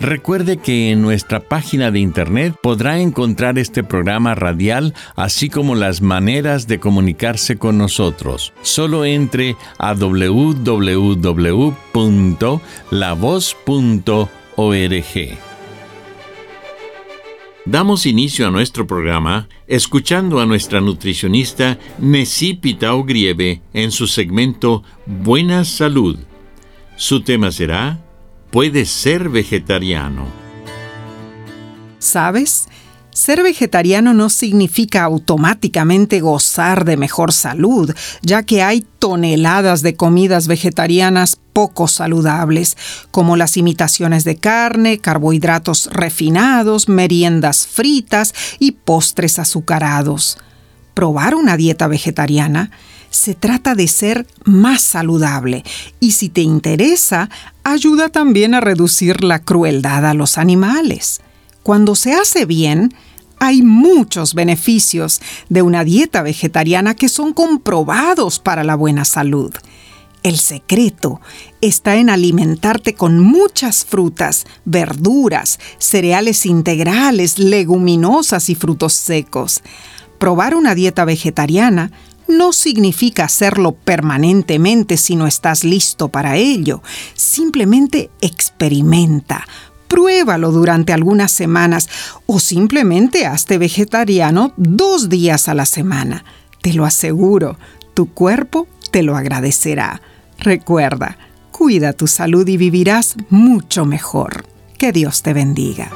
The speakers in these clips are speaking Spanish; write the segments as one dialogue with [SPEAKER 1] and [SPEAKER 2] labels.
[SPEAKER 1] Recuerde que en nuestra página de internet podrá encontrar este programa radial, así como las maneras de comunicarse con nosotros. Solo entre a www.lavoz.org. Damos inicio a nuestro programa escuchando a nuestra nutricionista Nessie Pitao Grieve en su segmento Buena Salud. Su tema será puedes ser vegetariano.
[SPEAKER 2] ¿Sabes? Ser vegetariano no significa automáticamente gozar de mejor salud, ya que hay toneladas de comidas vegetarianas poco saludables, como las imitaciones de carne, carbohidratos refinados, meriendas fritas y postres azucarados. Probar una dieta vegetariana se trata de ser más saludable y si te interesa, ayuda también a reducir la crueldad a los animales. Cuando se hace bien, hay muchos beneficios de una dieta vegetariana que son comprobados para la buena salud. El secreto está en alimentarte con muchas frutas, verduras, cereales integrales, leguminosas y frutos secos. Probar una dieta vegetariana no significa hacerlo permanentemente si no estás listo para ello. Simplemente experimenta. Pruébalo durante algunas semanas o simplemente hazte vegetariano dos días a la semana. Te lo aseguro, tu cuerpo te lo agradecerá. Recuerda, cuida tu salud y vivirás mucho mejor. Que Dios te bendiga.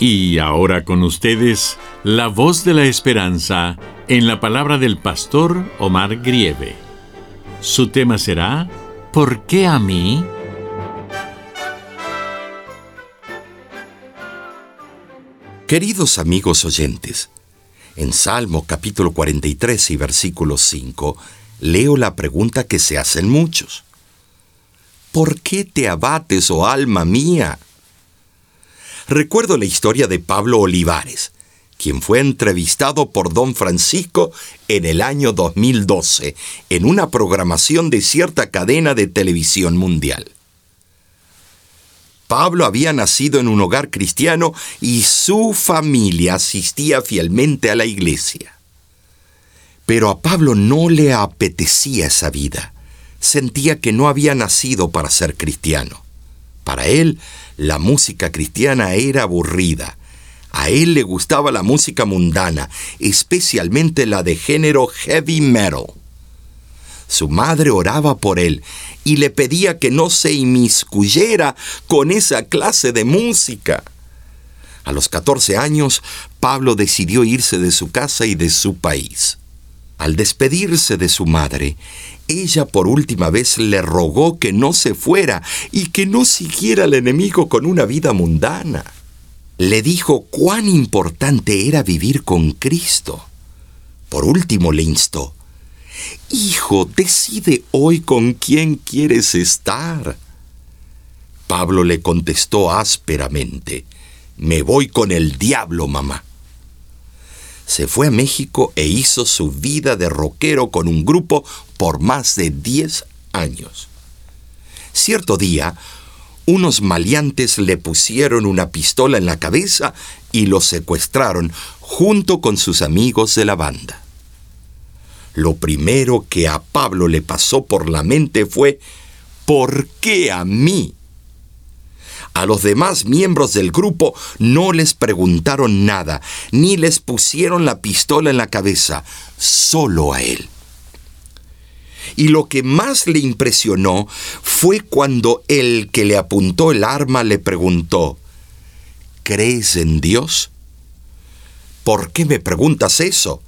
[SPEAKER 1] Y ahora con ustedes, la voz de la esperanza en la palabra del pastor Omar Grieve. Su tema será, ¿Por qué a mí?
[SPEAKER 3] Queridos amigos oyentes, en Salmo capítulo 43 y versículo 5, leo la pregunta que se hacen muchos. ¿Por qué te abates, oh alma mía? Recuerdo la historia de Pablo Olivares, quien fue entrevistado por don Francisco en el año 2012 en una programación de cierta cadena de televisión mundial. Pablo había nacido en un hogar cristiano y su familia asistía fielmente a la iglesia. Pero a Pablo no le apetecía esa vida. Sentía que no había nacido para ser cristiano. Para él, la música cristiana era aburrida. A él le gustaba la música mundana, especialmente la de género heavy metal. Su madre oraba por él y le pedía que no se inmiscuyera con esa clase de música. A los 14 años, Pablo decidió irse de su casa y de su país. Al despedirse de su madre, ella por última vez le rogó que no se fuera y que no siguiera al enemigo con una vida mundana. Le dijo cuán importante era vivir con Cristo. Por último le instó, Hijo, decide hoy con quién quieres estar. Pablo le contestó ásperamente, Me voy con el diablo, mamá se fue a México e hizo su vida de rockero con un grupo por más de 10 años. Cierto día, unos maleantes le pusieron una pistola en la cabeza y lo secuestraron junto con sus amigos de la banda. Lo primero que a Pablo le pasó por la mente fue, ¿por qué a mí? A los demás miembros del grupo no les preguntaron nada, ni les pusieron la pistola en la cabeza, solo a él. Y lo que más le impresionó fue cuando el que le apuntó el arma le preguntó, ¿Crees en Dios? ¿Por qué me preguntas eso?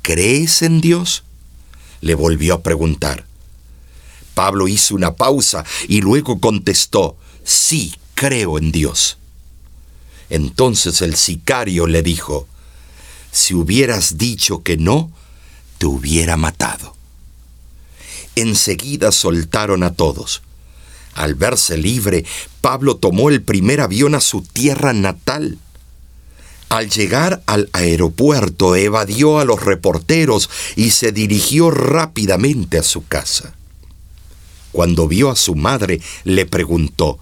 [SPEAKER 3] ¿Crees en Dios? Le volvió a preguntar. Pablo hizo una pausa y luego contestó, sí, creo en Dios. Entonces el sicario le dijo, si hubieras dicho que no, te hubiera matado. Enseguida soltaron a todos. Al verse libre, Pablo tomó el primer avión a su tierra natal. Al llegar al aeropuerto evadió a los reporteros y se dirigió rápidamente a su casa. Cuando vio a su madre, le preguntó,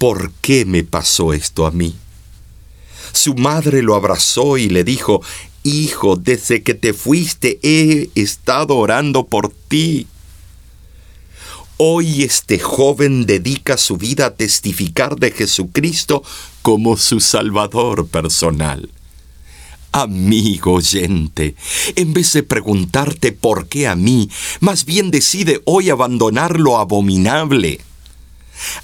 [SPEAKER 3] ¿por qué me pasó esto a mí? Su madre lo abrazó y le dijo, Hijo, desde que te fuiste he estado orando por ti. Hoy este joven dedica su vida a testificar de Jesucristo como su Salvador personal. Amigo oyente, en vez de preguntarte por qué a mí, más bien decide hoy abandonar lo abominable.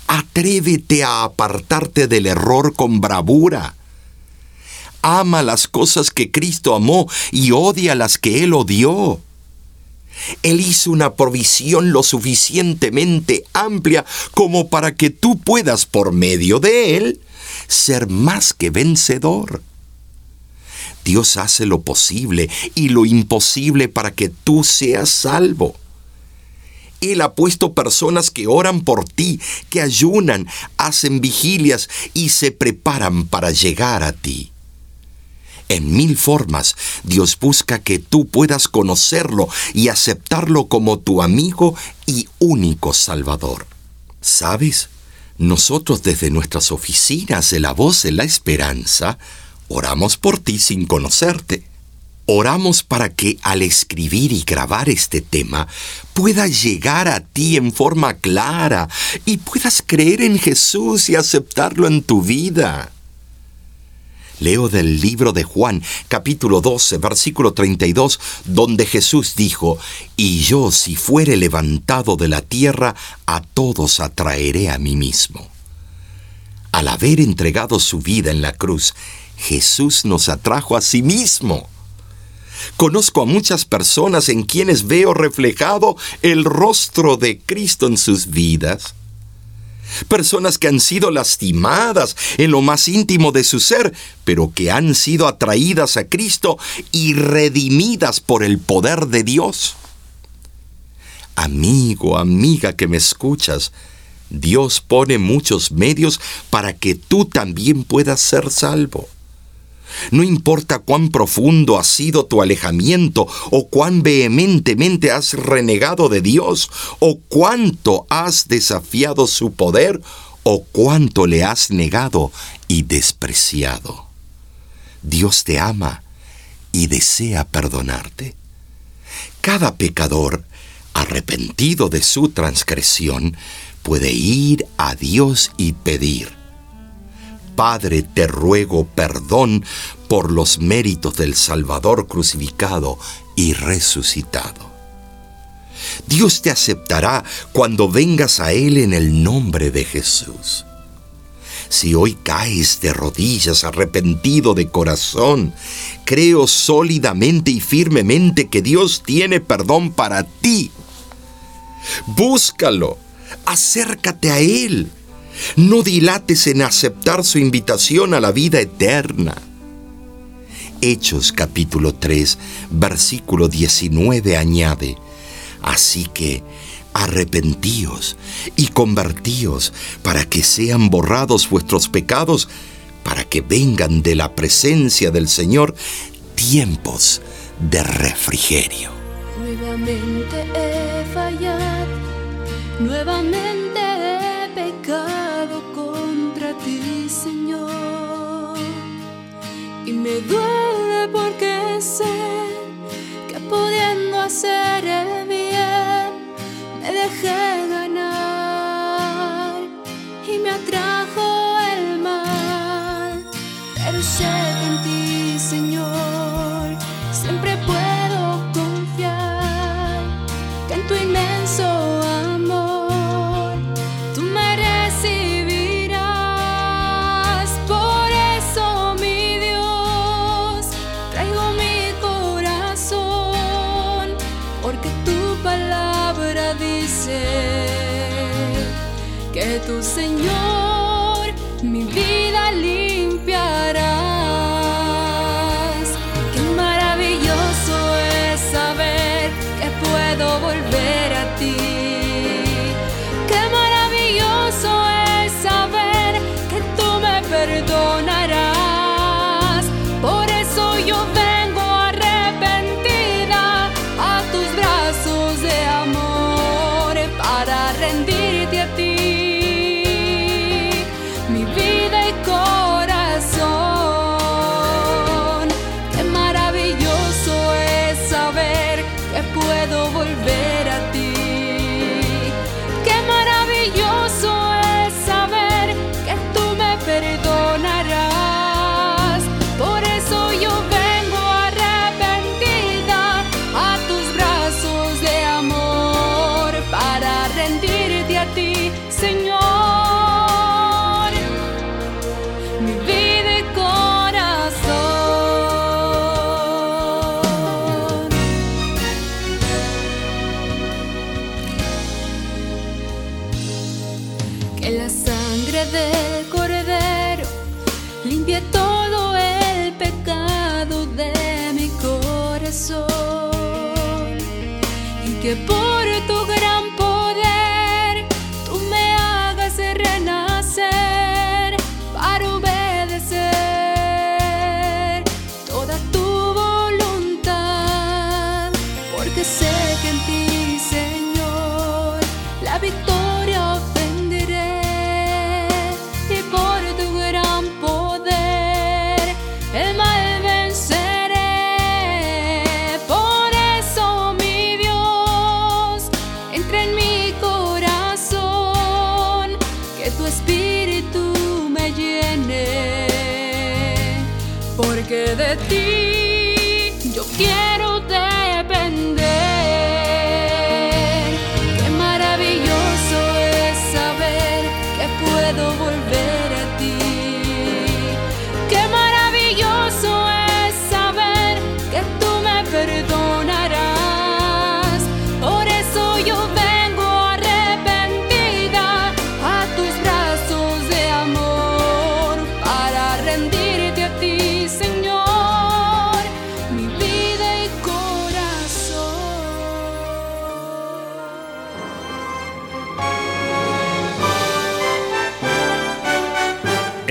[SPEAKER 3] Atrévete a apartarte del error con bravura. Ama las cosas que Cristo amó y odia las que Él odió. Él hizo una provisión lo suficientemente amplia como para que tú puedas, por medio de Él, ser más que vencedor. Dios hace lo posible y lo imposible para que tú seas salvo. Él ha puesto personas que oran por ti, que ayunan, hacen vigilias y se preparan para llegar a ti. En mil formas, Dios busca que tú puedas conocerlo y aceptarlo como tu amigo y único Salvador. ¿Sabes? Nosotros desde nuestras oficinas de la voz de la esperanza, oramos por ti sin conocerte. Oramos para que al escribir y grabar este tema pueda llegar a ti en forma clara y puedas creer en Jesús y aceptarlo en tu vida. Leo del libro de Juan, capítulo 12, versículo 32, donde Jesús dijo, Y yo si fuere levantado de la tierra, a todos atraeré a mí mismo. Al haber entregado su vida en la cruz, Jesús nos atrajo a sí mismo. Conozco a muchas personas en quienes veo reflejado el rostro de Cristo en sus vidas personas que han sido lastimadas en lo más íntimo de su ser, pero que han sido atraídas a Cristo y redimidas por el poder de Dios. Amigo, amiga que me escuchas, Dios pone muchos medios para que tú también puedas ser salvo. No importa cuán profundo ha sido tu alejamiento o cuán vehementemente has renegado de Dios o cuánto has desafiado su poder o cuánto le has negado y despreciado. Dios te ama y desea perdonarte. Cada pecador, arrepentido de su transgresión, puede ir a Dios y pedir, Padre, te ruego perdón por los méritos del Salvador crucificado y resucitado. Dios te aceptará cuando vengas a Él en el nombre de Jesús. Si hoy caes de rodillas arrepentido de corazón, creo sólidamente y firmemente que Dios tiene perdón para ti. Búscalo, acércate a Él no dilates en aceptar su invitación a la vida eterna. Hechos capítulo 3, versículo 19 añade, Así que arrepentíos y convertíos para que sean borrados vuestros pecados, para que vengan de la presencia del Señor tiempos de refrigerio.
[SPEAKER 4] Nuevamente he fallado, nuevamente me duele porque sé que pudiendo hacer el bien, me dejé ganar y me atrajo el mal. Pero sé en ti, Señor, be de ti